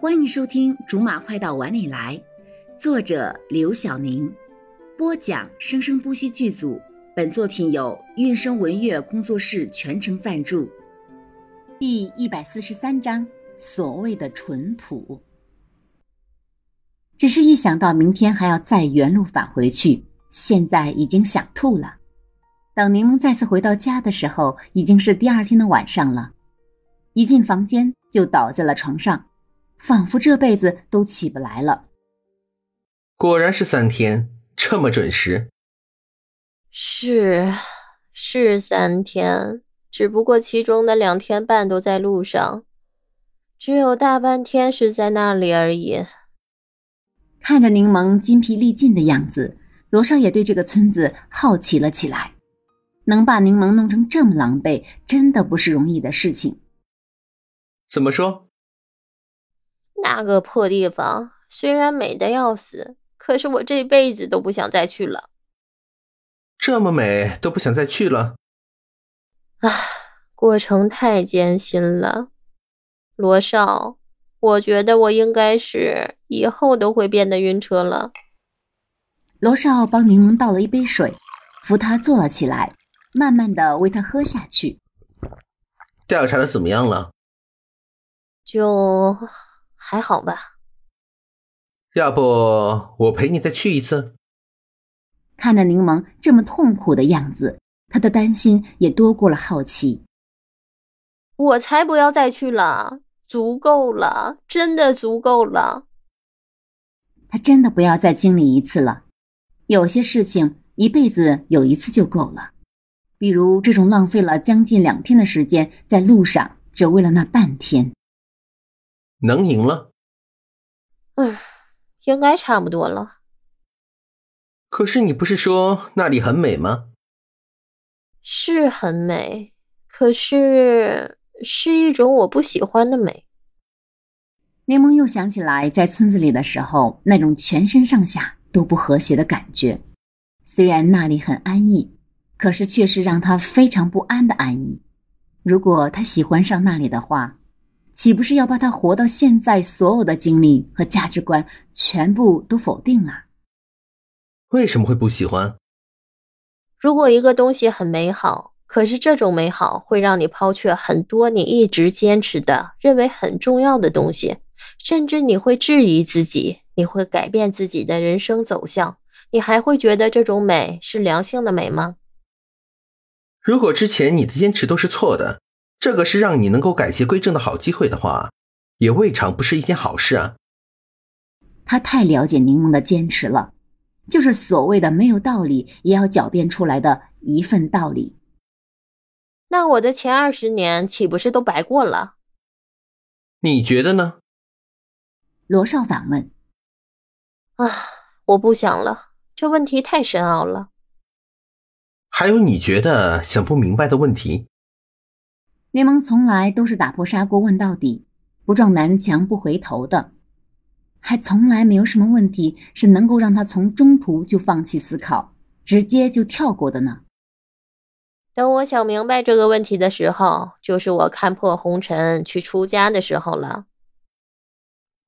欢迎收听《竹马快到碗里来》，作者刘晓宁，播讲生生不息剧组。本作品由韵声文乐工作室全程赞助。第一百四十三章：所谓的淳朴。只是一想到明天还要再原路返回去，现在已经想吐了。等柠檬再次回到家的时候，已经是第二天的晚上了。一进房间就倒在了床上。仿佛这辈子都起不来了。果然是三天，这么准时。是，是三天，只不过其中的两天半都在路上，只有大半天是在那里而已。看着柠檬筋疲力尽的样子，罗少也对这个村子好奇了起来。能把柠檬弄成这么狼狈，真的不是容易的事情。怎么说？那个破地方虽然美的要死，可是我这辈子都不想再去了。这么美都不想再去了？唉，过程太艰辛了。罗少，我觉得我应该是以后都会变得晕车了。罗少帮柠檬倒了一杯水，扶他坐了起来，慢慢的喂他喝下去。调查的怎么样了？就。还好吧，要不我陪你再去一次。看着柠檬这么痛苦的样子，他的担心也多过了好奇。我才不要再去了，足够了，真的足够了。他真的不要再经历一次了。有些事情一辈子有一次就够了，比如这种浪费了将近两天的时间在路上，只为了那半天。能赢了，嗯，应该差不多了。可是你不是说那里很美吗？是很美，可是是一种我不喜欢的美。柠檬又想起来在村子里的时候那种全身上下都不和谐的感觉，虽然那里很安逸，可是却是让他非常不安的安逸。如果他喜欢上那里的话。岂不是要把他活到现在所有的经历和价值观全部都否定了？为什么会不喜欢？如果一个东西很美好，可是这种美好会让你抛却很多你一直坚持的、认为很重要的东西，甚至你会质疑自己，你会改变自己的人生走向，你还会觉得这种美是良性的美吗？如果之前你的坚持都是错的。这个是让你能够改邪归正的好机会的话，也未尝不是一件好事啊。他太了解柠檬的坚持了，就是所谓的没有道理也要狡辩出来的一份道理。那我的前二十年岂不是都白过了？你觉得呢？罗少反问。啊，我不想了，这问题太深奥了。还有你觉得想不明白的问题？柠檬从来都是打破砂锅问到底，不撞南墙不回头的，还从来没有什么问题是能够让他从中途就放弃思考，直接就跳过的呢。等我想明白这个问题的时候，就是我看破红尘去出家的时候了。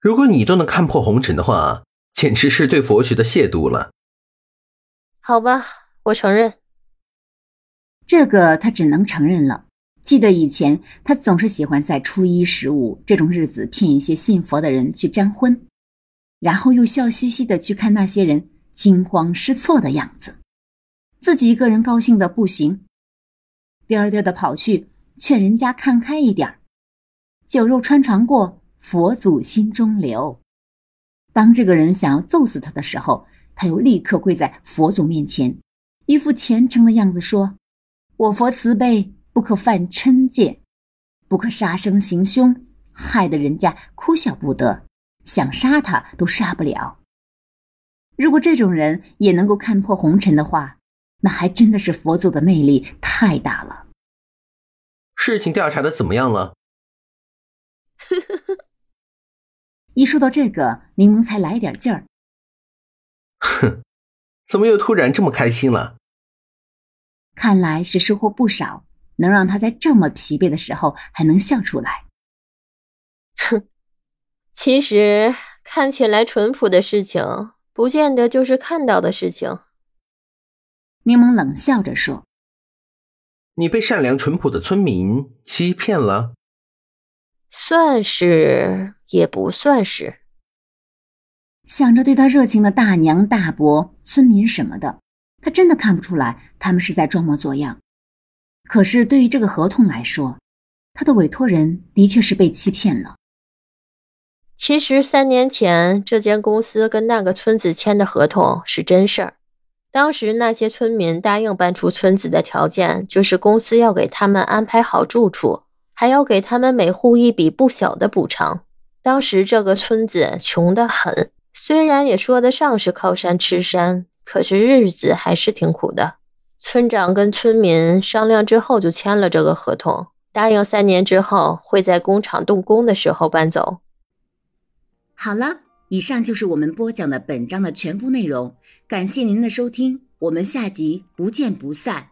如果你都能看破红尘的话，简直是对佛学的亵渎了。好吧，我承认，这个他只能承认了。记得以前，他总是喜欢在初一、十五这种日子骗一些信佛的人去沾婚，然后又笑嘻嘻的去看那些人惊慌失措的样子，自己一个人高兴的不行，颠颠的跑去劝人家看开一点酒肉穿肠过，佛祖心中留。当这个人想要揍死他的时候，他又立刻跪在佛祖面前，一副虔诚的样子说：“我佛慈悲。”不可犯嗔戒，不可杀生行凶，害得人家哭笑不得，想杀他都杀不了。如果这种人也能够看破红尘的话，那还真的是佛祖的魅力太大了。事情调查的怎么样了？一说到这个，柠檬才来点劲儿。哼，怎么又突然这么开心了？看来是收获不少。能让他在这么疲惫的时候还能笑出来，哼，其实看起来淳朴的事情，不见得就是看到的事情。柠檬冷笑着说：“你被善良淳朴的村民欺骗了，算是也不算是。”想着对他热情的大娘大伯、村民什么的，他真的看不出来他们是在装模作样。可是对于这个合同来说，他的委托人的确是被欺骗了。其实三年前，这间公司跟那个村子签的合同是真事儿。当时那些村民答应搬出村子的条件，就是公司要给他们安排好住处，还要给他们每户一笔不小的补偿。当时这个村子穷得很，虽然也说得上是靠山吃山，可是日子还是挺苦的。村长跟村民商量之后，就签了这个合同，答应三年之后会在工厂动工的时候搬走。好了，以上就是我们播讲的本章的全部内容。感谢您的收听，我们下集不见不散。